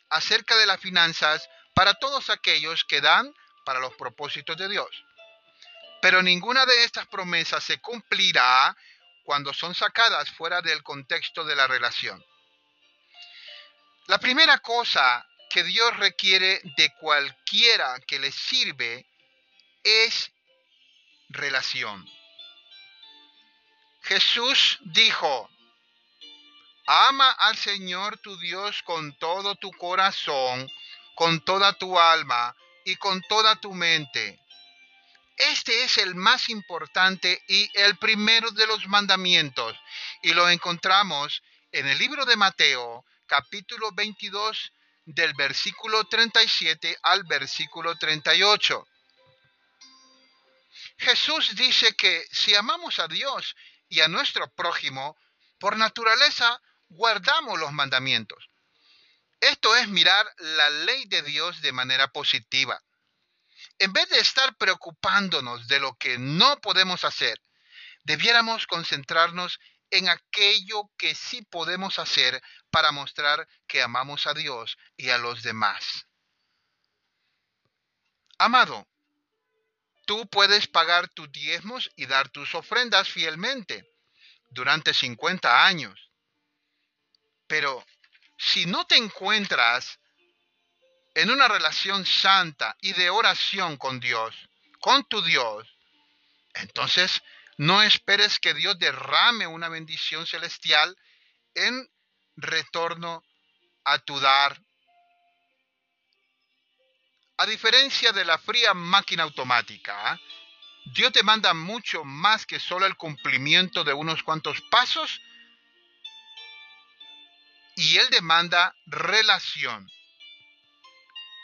acerca de las finanzas para todos aquellos que dan para los propósitos de Dios. Pero ninguna de estas promesas se cumplirá cuando son sacadas fuera del contexto de la relación. La primera cosa que Dios requiere de cualquiera que le sirve es relación. Jesús dijo, ama al Señor tu Dios con todo tu corazón, con toda tu alma y con toda tu mente. Este es el más importante y el primero de los mandamientos, y lo encontramos en el libro de Mateo, capítulo 22, del versículo 37 al versículo 38. Jesús dice que si amamos a Dios y a nuestro prójimo, por naturaleza guardamos los mandamientos. Esto es mirar la ley de Dios de manera positiva. En vez de estar preocupándonos de lo que no podemos hacer, debiéramos concentrarnos en aquello que sí podemos hacer para mostrar que amamos a Dios y a los demás. Amado, tú puedes pagar tus diezmos y dar tus ofrendas fielmente durante 50 años. Pero si no te encuentras en una relación santa y de oración con Dios, con tu Dios, entonces no esperes que Dios derrame una bendición celestial en retorno a tu dar. A diferencia de la fría máquina automática, Dios te manda mucho más que solo el cumplimiento de unos cuantos pasos y Él demanda relación.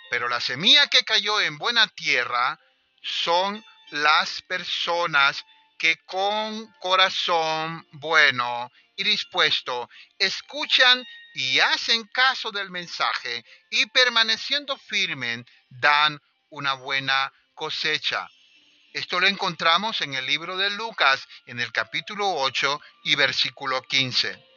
Pero la semilla que cayó en buena tierra son las personas que con corazón bueno y dispuesto escuchan y hacen caso del mensaje y permaneciendo firmes dan una buena cosecha. Esto lo encontramos en el libro de Lucas en el capítulo 8 y versículo 15.